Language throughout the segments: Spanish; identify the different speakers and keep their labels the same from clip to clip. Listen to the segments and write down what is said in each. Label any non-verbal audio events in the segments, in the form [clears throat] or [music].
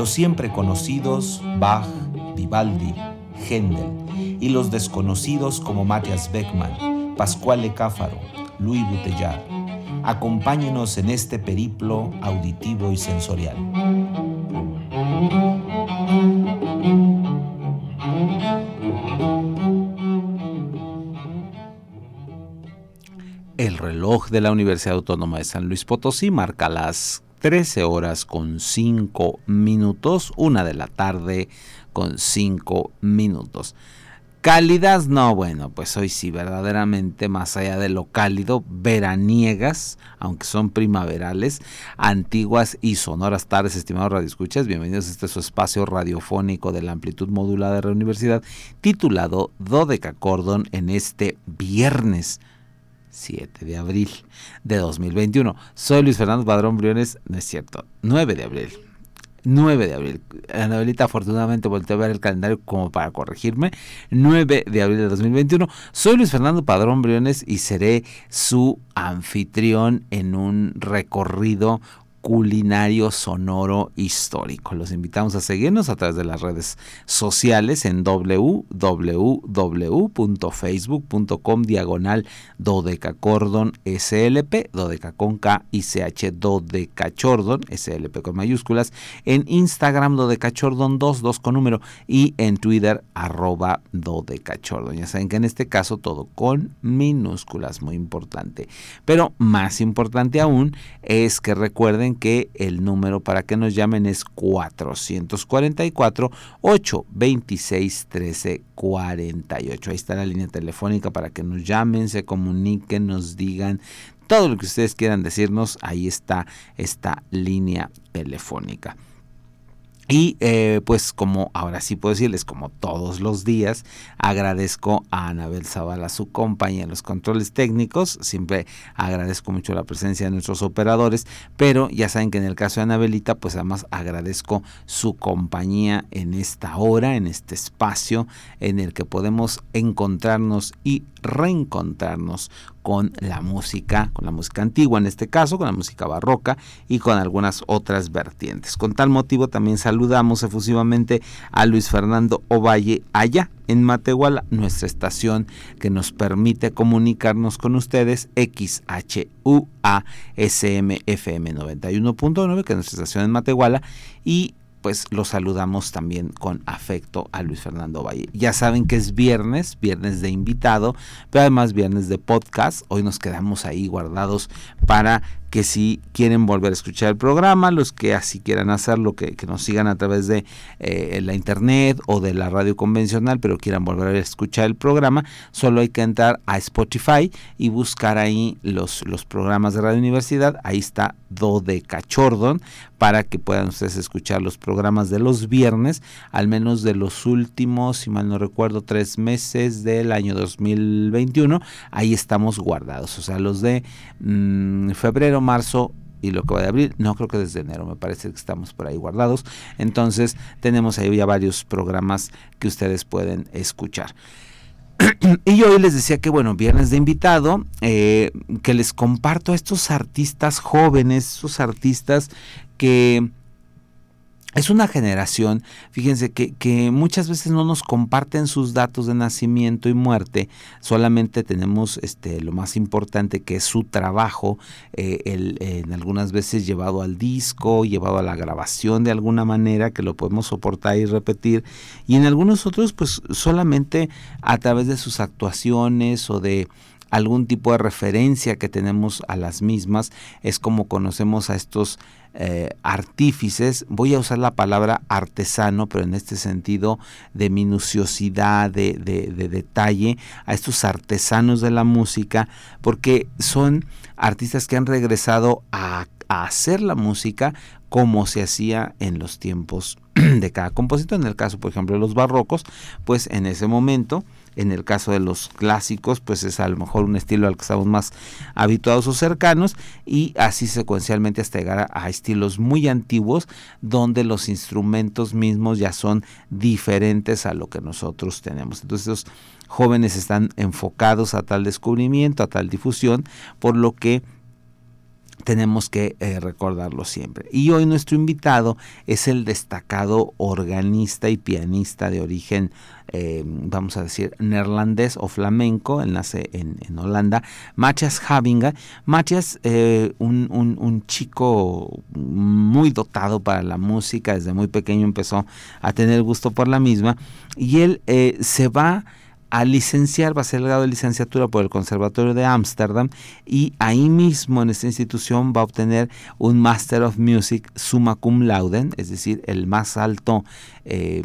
Speaker 1: Los siempre conocidos Bach, Vivaldi, Händel y los desconocidos como Matthias Beckmann, Pascual Cáfaro, Louis Bouteillard. Acompáñenos en este periplo auditivo y sensorial. El reloj de la Universidad Autónoma de San Luis Potosí marca las 13 horas con 5 minutos, una de la tarde con 5 minutos. Cálidas, no, bueno, pues hoy sí, verdaderamente, más allá de lo cálido, veraniegas, aunque son primaverales, antiguas y sonoras tardes, estimados radioescuchas, bienvenidos a este su espacio radiofónico de la amplitud modulada de la universidad, titulado Dodeca Cordon en este viernes 7 de abril de 2021. Soy Luis Fernando Padrón Briones, no es cierto, 9 de abril. 9 de abril. Anabelita afortunadamente volteó a ver el calendario como para corregirme. 9 de abril de 2021. Soy Luis Fernando Padrón Briones y seré su anfitrión en un recorrido culinario sonoro histórico. Los invitamos a seguirnos a través de las redes sociales en www.facebook.com diagonal dodecacordon slp, dodeca con K y CH dodecachordon, slp con mayúsculas, en Instagram dodecachordon 2, 2 con número y en Twitter arroba dodecachordon. Ya saben que en este caso todo con minúsculas, muy importante. Pero más importante aún es que recuerden que el número para que nos llamen es 444 826 1348. Ahí está la línea telefónica para que nos llamen, se comuniquen, nos digan todo lo que ustedes quieran decirnos. Ahí está esta línea telefónica. Y eh, pues como ahora sí puedo decirles, como todos los días, agradezco a Anabel Zavala su compañía en los controles técnicos. Siempre agradezco mucho la presencia de nuestros operadores, pero ya saben que en el caso de Anabelita, pues además agradezco su compañía en esta hora, en este espacio en el que podemos encontrarnos y reencontrarnos con la música, con la música antigua en este caso, con la música barroca y con algunas otras vertientes. Con tal motivo también saludamos efusivamente a Luis Fernando Ovalle allá en Matehuala, nuestra estación que nos permite comunicarnos con ustedes XHUA FM 91.9, que es nuestra estación en Matehuala y pues los saludamos también con afecto a Luis Fernando Valle. Ya saben que es viernes, viernes de invitado, pero además viernes de podcast. Hoy nos quedamos ahí guardados para que si quieren volver a escuchar el programa, los que así quieran hacerlo, que, que nos sigan a través de eh, la internet o de la radio convencional, pero quieran volver a escuchar el programa, solo hay que entrar a Spotify y buscar ahí los, los programas de Radio Universidad. Ahí está de Cachordon para que puedan ustedes escuchar los programas de los viernes, al menos de los últimos, si mal no recuerdo, tres meses del año 2021. Ahí estamos guardados, o sea, los de mm, febrero, marzo y lo que va de abril, no creo que desde enero, me parece que estamos por ahí guardados. Entonces tenemos ahí ya varios programas que ustedes pueden escuchar. [clears throat] y yo hoy les decía que bueno, viernes de invitado, eh, que les comparto a estos artistas jóvenes, esos artistas que es una generación, fíjense, que, muchas veces no nos comparten sus datos de nacimiento y muerte, solamente tenemos este, lo más importante que es su trabajo, eh, en algunas veces llevado al disco, llevado a la grabación de alguna manera, que lo podemos soportar y repetir, y en algunos otros pues solamente a través de sus actuaciones o de algún tipo de referencia que tenemos a las mismas, es como conocemos a estos eh, artífices, voy a usar la palabra artesano, pero en este sentido de minuciosidad, de, detalle, a estos artesanos de la música, porque son artistas que han regresado a hacer la música como se hacía en los tiempos [clears throat] de cada compositor. En el caso, por ejemplo, de los barrocos, pues en ese momento, en el caso de los clásicos, pues es a lo mejor un estilo al que estamos más habituados o cercanos, y así secuencialmente hasta llegar a, a estilos muy antiguos, donde los instrumentos mismos ya son diferentes a lo que nosotros tenemos. Entonces, los jóvenes están enfocados a tal descubrimiento, a tal difusión, por lo que tenemos que eh, recordarlo siempre. Y hoy nuestro invitado es el destacado organista y pianista de origen, eh, vamos a decir, neerlandés o flamenco, él nace en, Holanda, Matthias Havinga. Matthias, eh, un, un, chico muy dotado para la música, desde muy pequeño empezó a tener gusto por la misma, y él se va a licenciar, va a ser el grado de licenciatura por el Conservatorio de Ámsterdam y ahí mismo en esta institución va a obtener un Master of Music summa cum laude, es decir, el más alto, eh,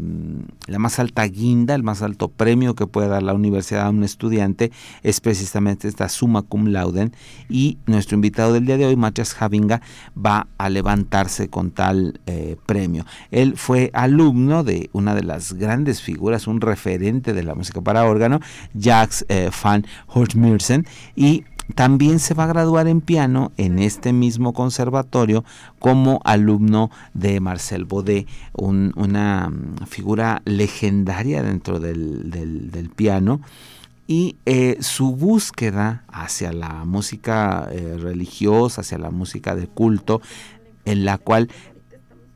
Speaker 1: la más alta guinda, el más alto premio que puede dar la universidad a un estudiante es precisamente esta summa cum laude y nuestro invitado del día de hoy, Matthias Havinga, va a levantarse con tal eh, premio. Él fue alumno de una de las grandes figuras, un referente de la música para órgano, Jacques eh, van Hortmürsen, y también se va a graduar en piano en este mismo conservatorio como alumno de Marcel Baudet, una mm, figura legendaria dentro del, piano. Y eh, su búsqueda hacia la música eh, religiosa, hacia la música de culto, en la cual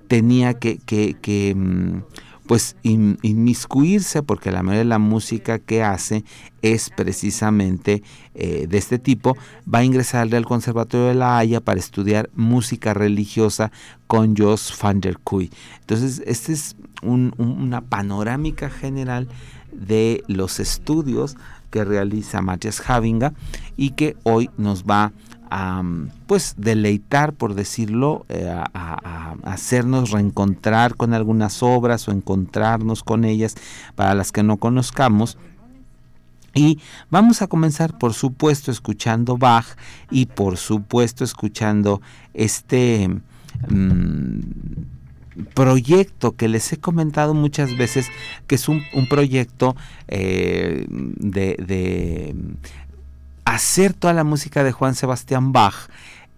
Speaker 1: tenía que, que mm, pues inmiscuirse porque la mayoría de la música que hace es precisamente eh, de este tipo, va a ingresar al Conservatorio de La Haya para estudiar música religiosa con Jos van der Kuy. Entonces, esta es una panorámica general de los estudios que realiza Matthias Havinga y que hoy nos va a pues deleitar, por decirlo, eh, a, hacernos reencontrar con algunas obras o encontrarnos con ellas para las que no conozcamos. Y vamos a comenzar, por supuesto, escuchando Bach y por supuesto escuchando este mm, proyecto que les he comentado muchas veces, que es un, proyecto eh, de hacer toda la música de Juan Sebastián Bach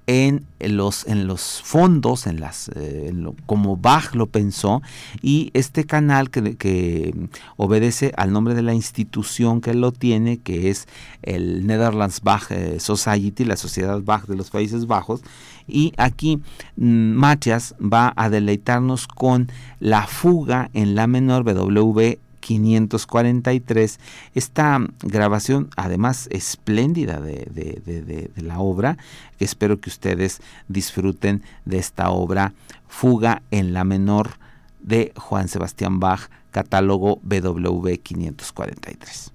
Speaker 1: en los, en los fondos, en las, eh, como Bach lo pensó, y este canal que, obedece al nombre de la institución que lo tiene, que es el Netherlands Bach eh, Society, la Sociedad Bach de los Países Bajos, y aquí mm, Matthias va a deleitarnos con la fuga en la menor BW 543. Esta grabación, además espléndida de, la obra, que espero que ustedes disfruten de esta obra, Fuga en la menor de Juan Sebastián Bach, catálogo BW 543.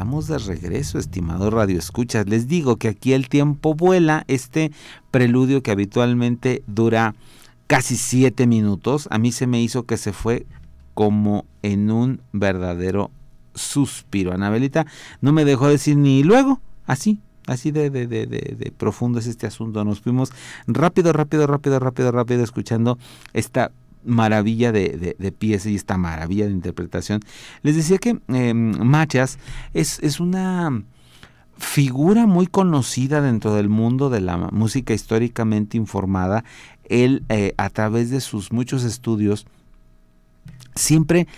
Speaker 1: Estamos de regreso, estimado Radio Escuchas. Les digo que aquí el tiempo vuela. Este preludio que habitualmente dura casi siete minutos, a mí se me hizo que se fue como en un verdadero suspiro. Anabelita no me dejó decir ni luego, así, así de, de, de, de, profundo es este asunto. Nos fuimos rápido, rápido, rápido, rápido, rápido escuchando esta maravilla de, de, pieza y esta maravilla de interpretación. Les decía que eh, Machas es, es una figura muy conocida dentro del mundo de la música históricamente informada. Él, eh, a través de sus muchos estudios, siempre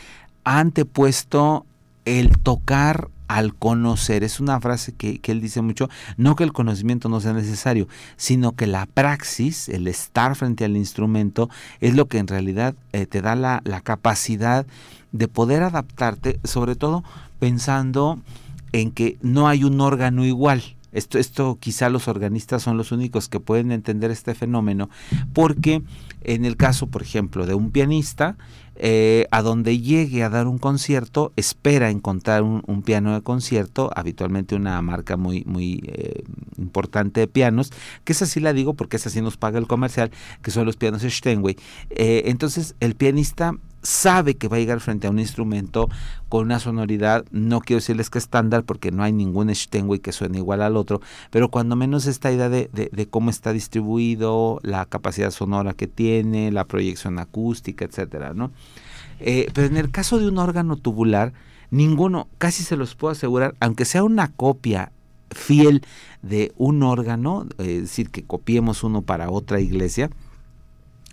Speaker 1: ha antepuesto el tocar al conocer. Es una frase que, él dice mucho, no que el conocimiento no sea necesario, sino que la praxis, el estar frente al instrumento, es lo que en realidad eh, te da la, la capacidad de poder adaptarte, sobre todo pensando en que no hay un órgano igual. Esto, esto quizá los organistas son los únicos que pueden entender este fenómeno, porque en el caso, por ejemplo, de un pianista, eh, a donde llegue a dar un concierto, espera encontrar un, piano de concierto, habitualmente una marca muy, muy eh, importante de pianos, que esa sí la digo porque esa sí nos paga el comercial, que son los pianos Steinway. Eh, entonces, el pianista sabe que va a llegar frente a un instrumento con una sonoridad, no quiero decirles que estándar porque no hay ningún Steinway que suene igual al otro, pero cuando menos esta idea de, de, cómo está distribuido, la capacidad sonora que tiene, la proyección acústica, etcétera, ¿no? Eh, pero en el caso de un órgano tubular, ninguno, casi se los puedo asegurar, aunque sea una copia fiel de un órgano, es decir, que copiemos uno para otra iglesia,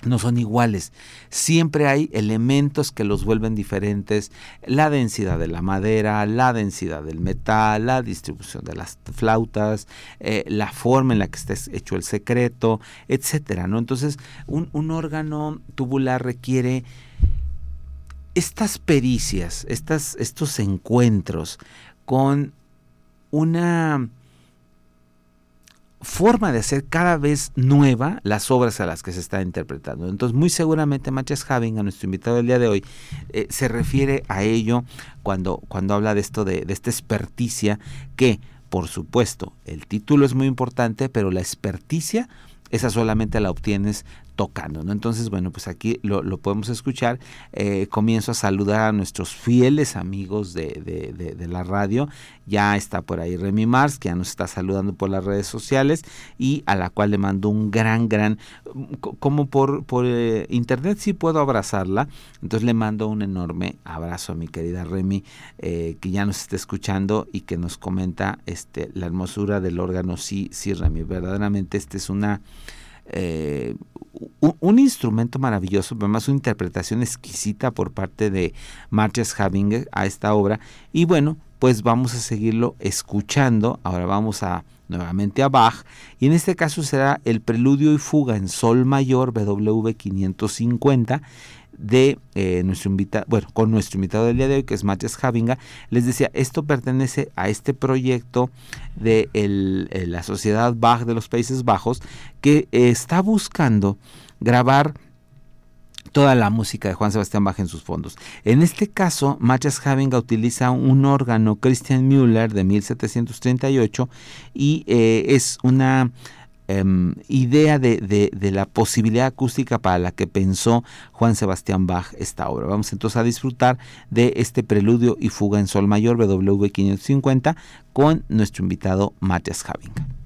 Speaker 1: no son iguales. Siempre hay elementos que los vuelven diferentes. La densidad de la madera, la densidad del metal, la distribución de las flautas, eh, la forma en la que está hecho el secreto, etcétera. ¿no? Entonces, un, un órgano tubular requiere estas pericias, estas, estos encuentros con una forma de hacer cada vez nueva las obras a las que se está interpretando. Entonces, muy seguramente Matches Having, a nuestro invitado del día de hoy, eh, se refiere a ello cuando, cuando habla de esto, de, de esta experticia, que, por supuesto, el título es muy importante, pero la experticia esa solamente la obtienes tocando. ¿no? Entonces, bueno, pues aquí lo, podemos escuchar. Eh, comienzo a saludar a nuestros fieles amigos de, de, la radio. Ya está por ahí Remy Mars, que ya nos está saludando por las redes sociales y a la cual le mando un gran, gran, como por, por eh, internet sí puedo abrazarla. Entonces le mando un enorme abrazo a mi querida Remy, eh, que ya nos está escuchando y que nos comenta este, la hermosura del órgano. Sí, sí, Remy, verdaderamente este es una eh, un, instrumento maravilloso, además una interpretación exquisita por parte de Marches Havinger a esta obra. Y bueno, pues vamos a seguirlo escuchando. Ahora vamos a nuevamente a Bach y en este caso será el preludio y fuga en sol mayor BW 550 de eh, nuestro invitado, bueno, con nuestro invitado del día de hoy, que es Matías Javinga, les decía, esto pertenece a este proyecto de eh, la Sociedad Bach de los Países Bajos, que está buscando grabar toda la música de Juan Sebastián Bach en sus fondos. En este caso, Matías Javinga utiliza un órgano Christian Müller de 1738 y eh, es una Em, idea de, la posibilidad acústica para la que pensó Juan Sebastián Bach esta obra. Vamos entonces a disfrutar de este preludio y fuga en sol mayor BW 550 con nuestro invitado Matías Javinga.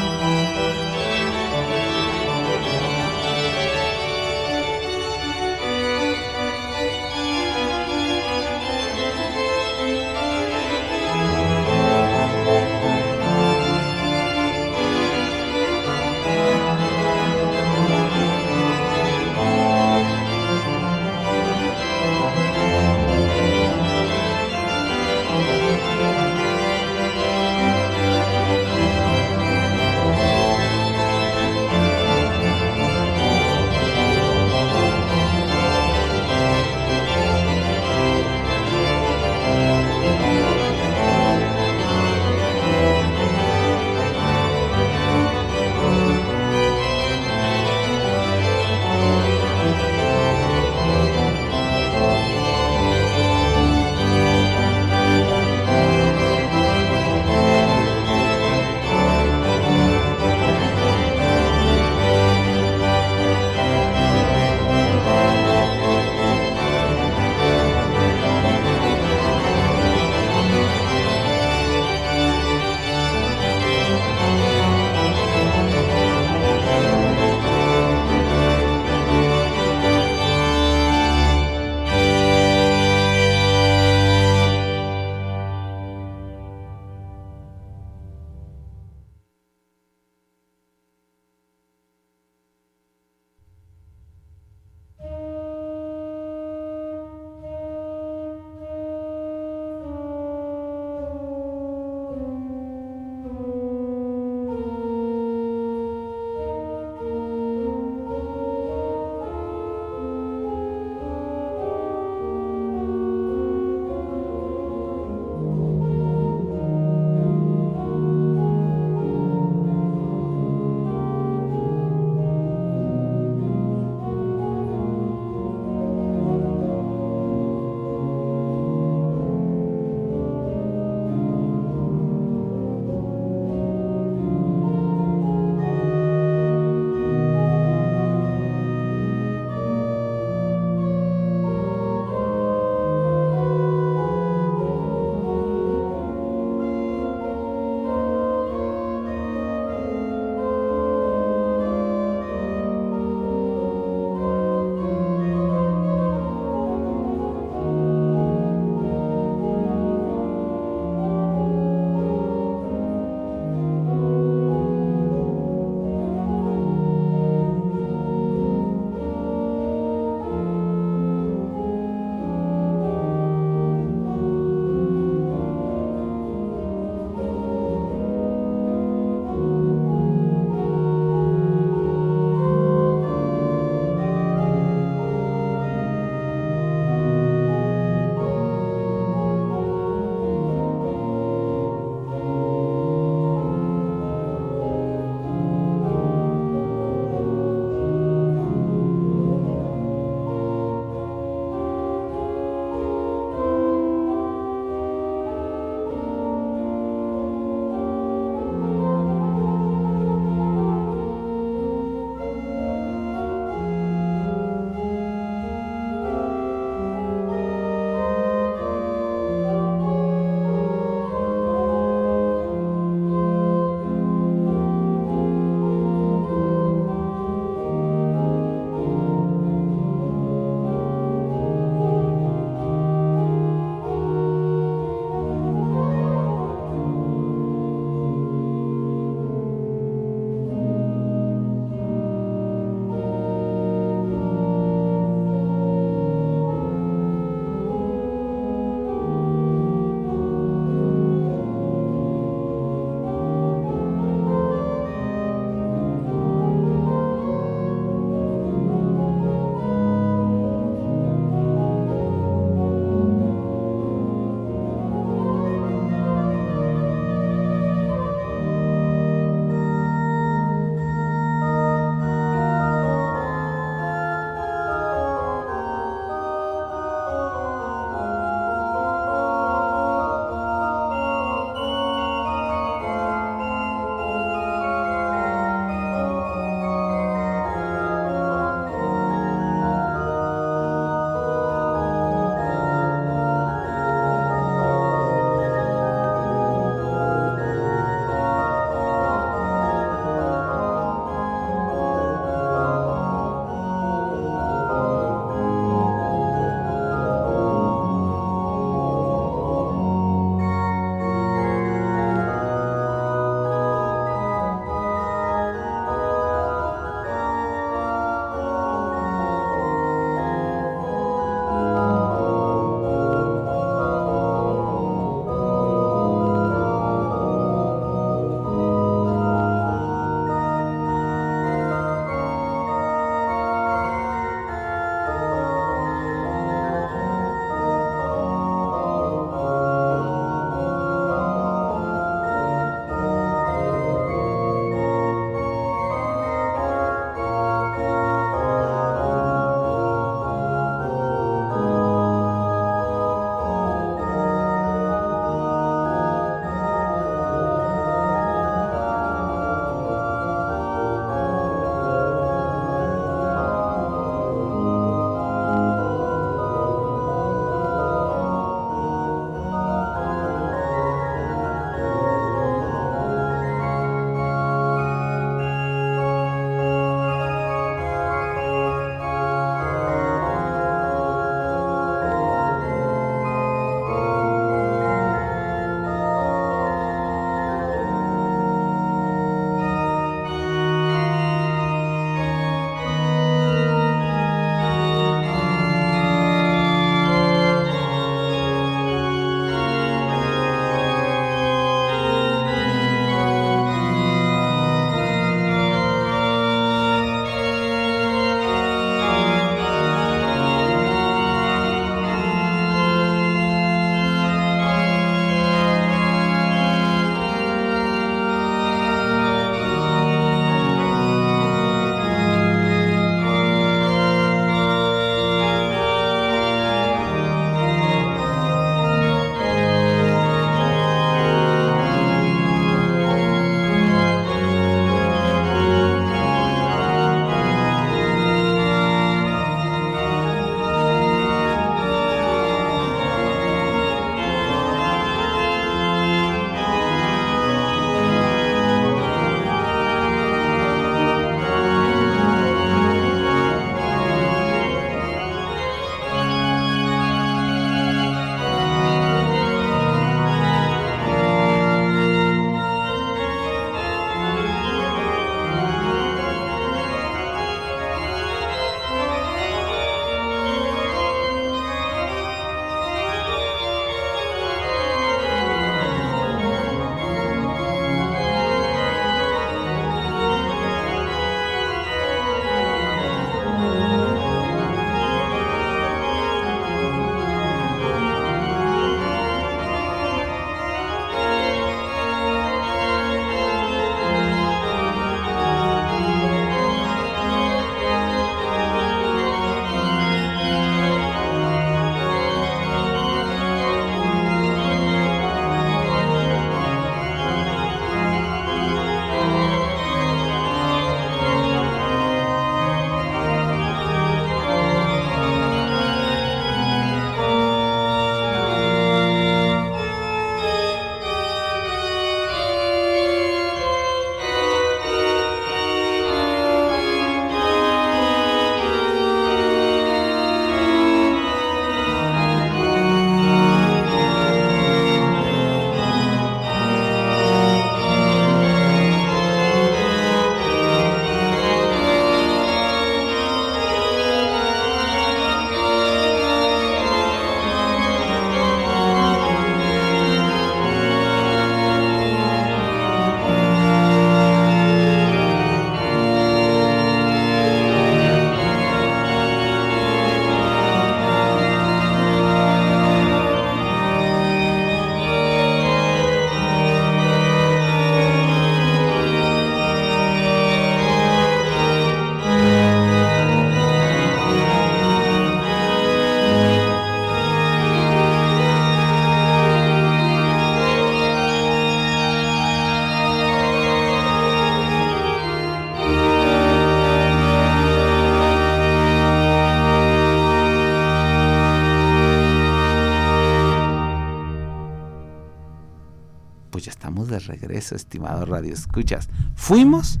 Speaker 1: Estimado Radio Escuchas. Fuimos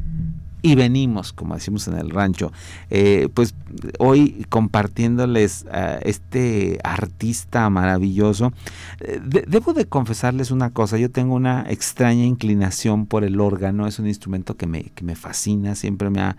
Speaker 1: y venimos, como decimos en el rancho. Eh, pues hoy compartiéndoles a este artista maravilloso. Eh, debo de confesarles una cosa, yo tengo una extraña inclinación por el órgano, es un instrumento que me, que me fascina, siempre me ha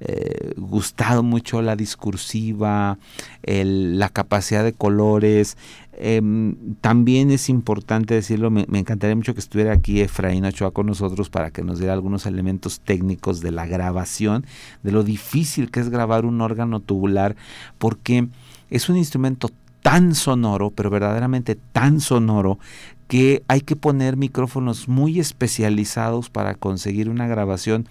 Speaker 1: eh, gustado mucho la discursiva, la capacidad de colores. Em, también es importante decirlo, me, encantaría mucho que estuviera aquí Efraín Ochoa con nosotros para que nos diera algunos elementos técnicos de la grabación, de lo difícil que es grabar un órgano tubular, porque es un instrumento tan sonoro, pero verdaderamente tan sonoro, que hay que poner micrófonos muy especializados para conseguir una grabación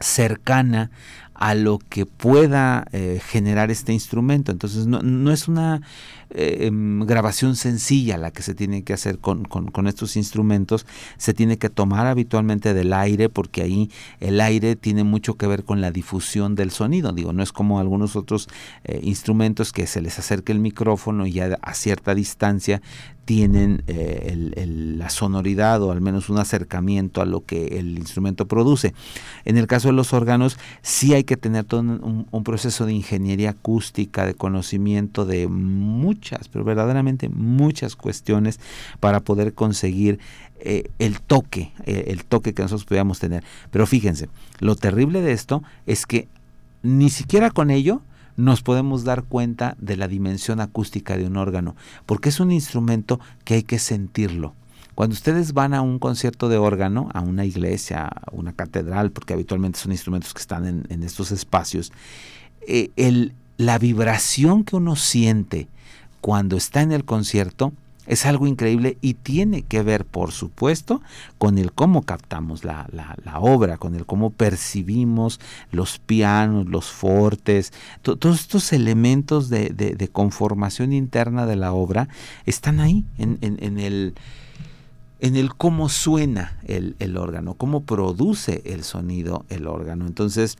Speaker 1: cercana a lo que pueda eh, generar este instrumento. Entonces no, es una eh, em, grabación sencilla la que se tiene que hacer con, estos instrumentos. Se tiene que tomar habitualmente del aire porque ahí el aire tiene mucho que ver con la difusión del sonido. Digo, no es como algunos otros eh, instrumentos que se les acerca el micrófono y a cierta distancia tienen la sonoridad o al menos un acercamiento a lo que el instrumento produce. En el caso de los órganos sí hay que tener todo un, proceso de ingeniería acústica, de conocimiento de muchas, pero verdaderamente muchas cuestiones para poder conseguir eh, el toque, eh, el toque que nosotros podíamos tener. Pero fíjense, lo terrible de esto es que ni siquiera con ello nos podemos dar cuenta de la dimensión acústica de un órgano, porque es un instrumento que hay que sentirlo. Cuando ustedes van a un concierto de órgano, a una iglesia, a una catedral, porque habitualmente son instrumentos que están en, estos espacios, eh, el, la vibración que uno siente cuando está en el concierto es algo increíble y tiene que ver, por supuesto, con el cómo captamos la, obra, con el cómo percibimos los pianos, los fortes, todos estos elementos de, conformación interna de la obra están ahí en, en el en el cómo suena el, el, órgano, cómo produce el sonido el órgano. Entonces,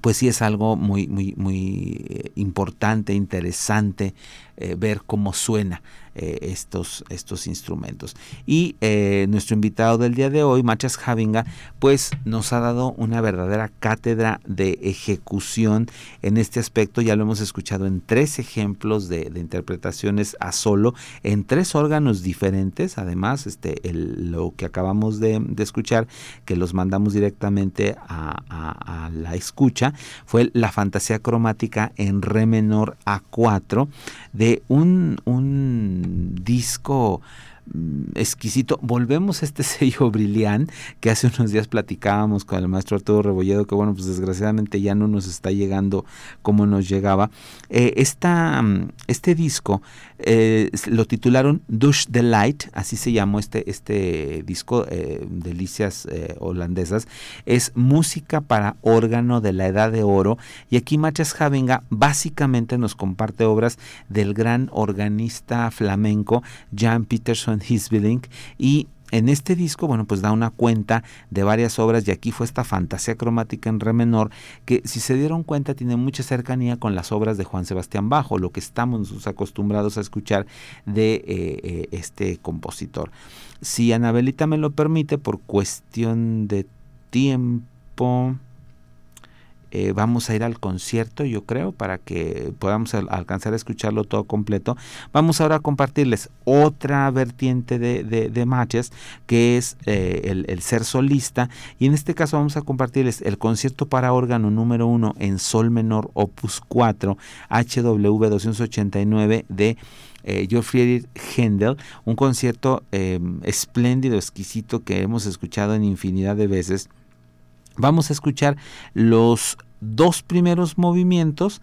Speaker 1: pues sí es algo muy, muy, muy eh, importante, interesante eh, ver cómo suena eh, estos, estos instrumentos. Y eh, nuestro invitado del día de hoy, Machas Javinga, pues nos ha dado una verdadera cátedra de ejecución en este aspecto. Ya lo hemos escuchado en tres ejemplos de, interpretaciones a solo, en tres órganos diferentes. Además, este, lo que acabamos de, escuchar, que los mandamos directamente a, a la escucha, fue la fantasía cromática en re menor A4 de un, un disco Mm, exquisito. Volvemos a este [laughs] sello Brilliant que hace unos días platicábamos con el maestro Arturo Rebolledo, que bueno, pues desgraciadamente ya no nos está llegando como nos llegaba. Eh, mm, este disco eh, lo titularon Dush the Light, así se llamó este, este disco, eh, Delicias Holandesas. Es música para órgano de la Edad de Oro. Y aquí Machas Javinga básicamente nos comparte obras del gran organista flamenco Jan Peterson Hisbilling y en este disco, bueno, pues da una cuenta de varias obras y aquí fue esta fantasía cromática en re menor que si se dieron cuenta tiene mucha cercanía con las obras de Juan Sebastián Bajo, lo que estamos acostumbrados a escuchar de eh, eh, este compositor. Si Anabelita me lo permite, por cuestión de tiempo, eh, vamos a ir al concierto, yo creo, para que podamos alcanzar a escucharlo todo completo. Vamos ahora a compartirles otra vertiente de, de, matches, que es eh, el, ser solista. Y en este caso vamos a compartirles el concierto para órgano número uno en sol menor, opus 4, HW 289 de eh, Georg Händel, un concierto espléndido, exquisito que hemos escuchado en infinidad de veces Vamos a escuchar los dos primeros movimientos.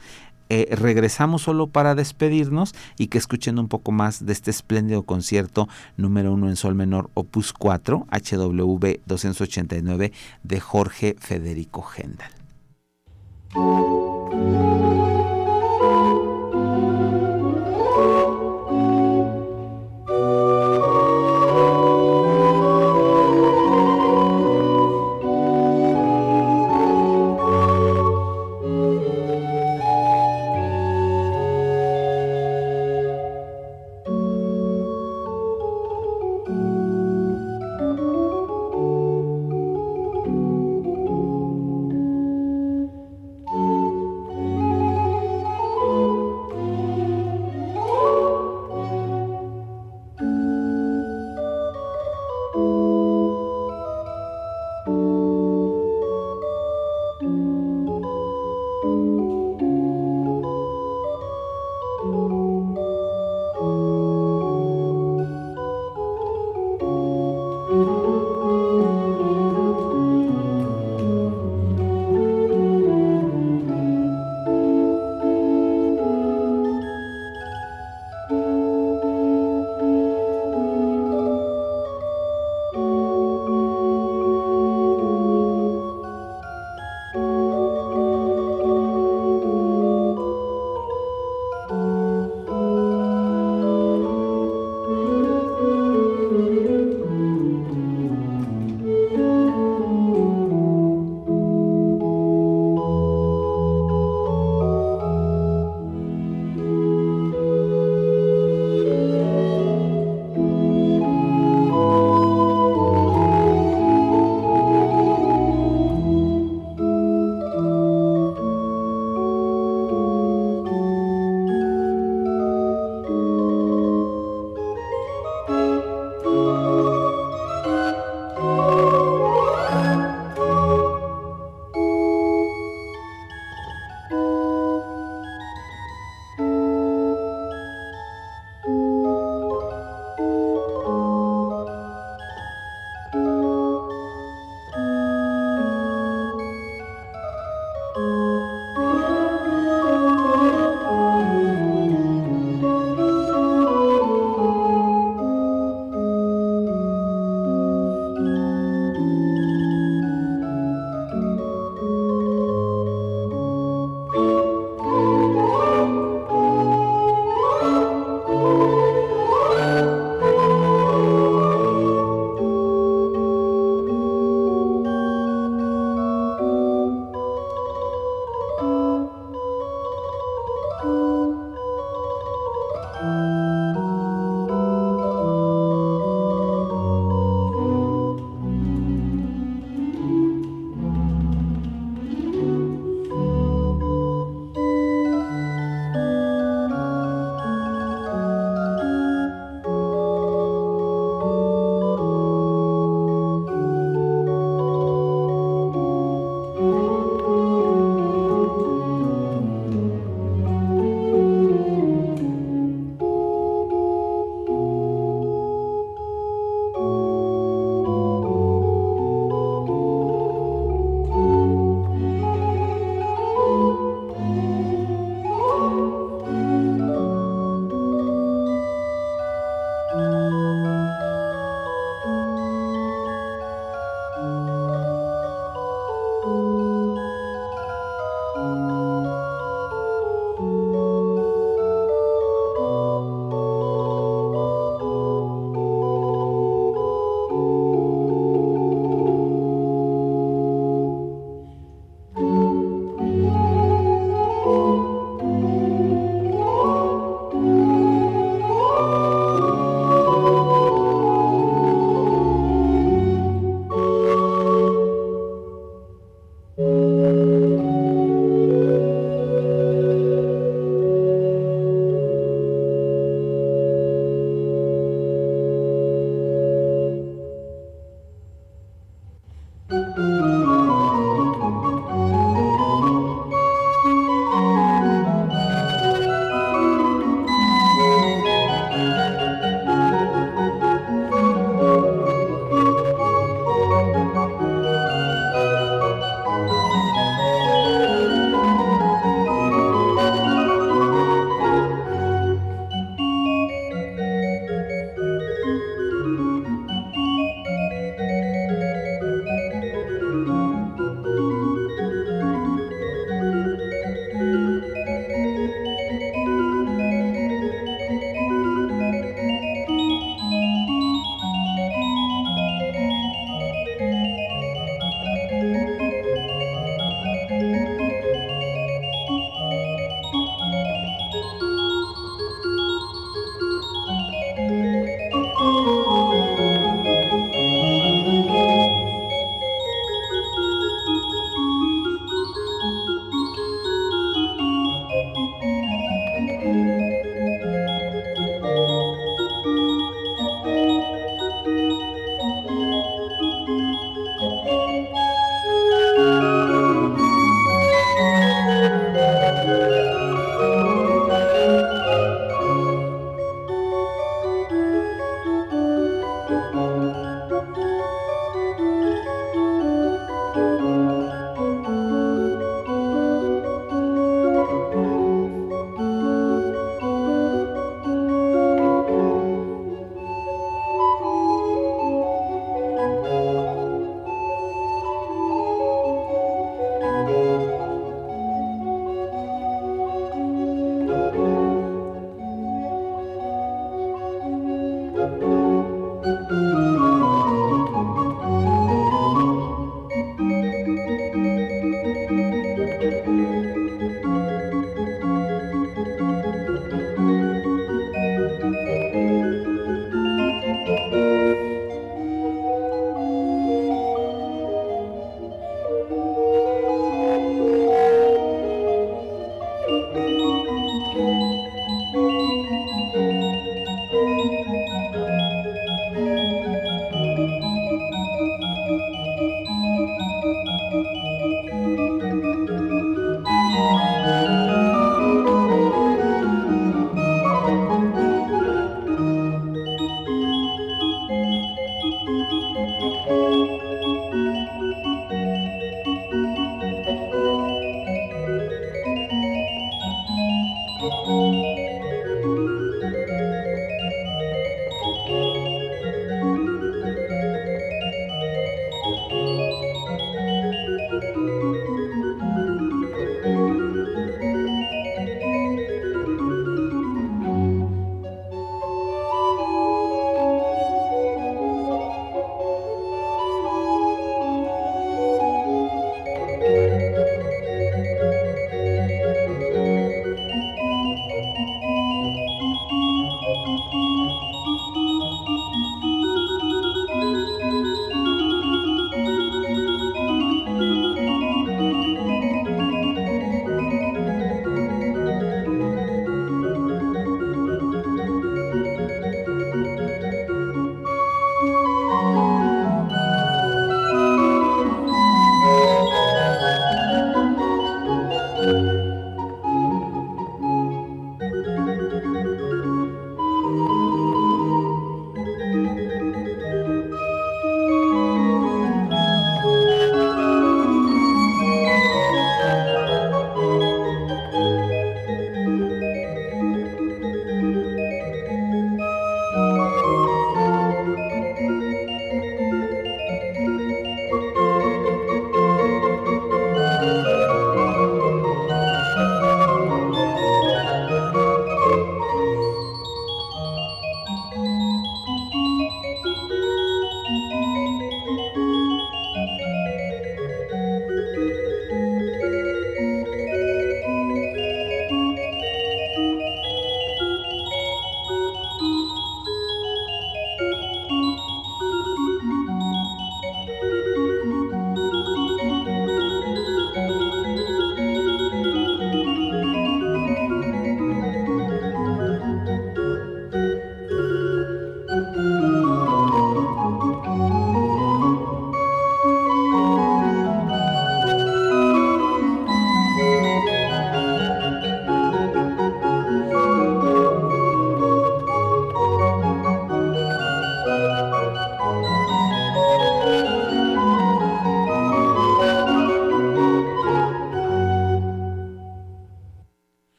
Speaker 1: Eh, regresamos solo para despedirnos y que escuchen un poco más de este espléndido concierto número uno en sol menor opus 4 HW 289 de Jorge Federico Händel.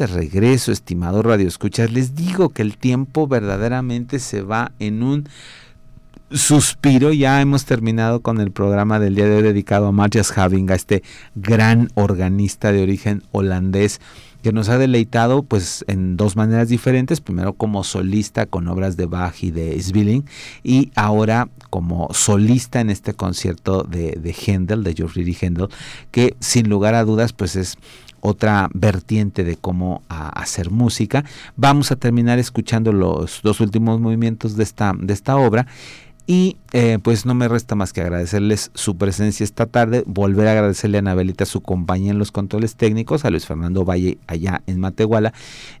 Speaker 1: De regreso, estimado Radio Escuchas. Les digo que el tiempo verdaderamente se va en un suspiro. Ya hemos terminado con el programa del día de hoy dedicado a Matthias a este gran organista de origen holandés que nos ha deleitado pues en dos maneras diferentes, primero como solista con obras de Bach y de Sbilling y ahora como solista en este concierto de, de Händel, de Friedrich Händel, que sin lugar a dudas pues es otra vertiente de cómo hacer música. Vamos a terminar escuchando los dos últimos movimientos de esta, de esta obra. Y eh, pues no me resta más que agradecerles su presencia esta tarde, volver a agradecerle a Anabelita su compañía en los controles técnicos, a Luis Fernando Valle allá en Matehuala.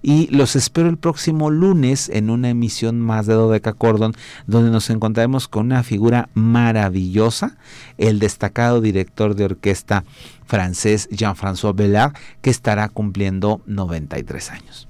Speaker 1: Y los espero el próximo lunes en una emisión más de Dodeca Cordon, donde nos encontraremos con una figura maravillosa, el destacado director de orquesta francés Jean-François Bellard, que estará cumpliendo 93 años.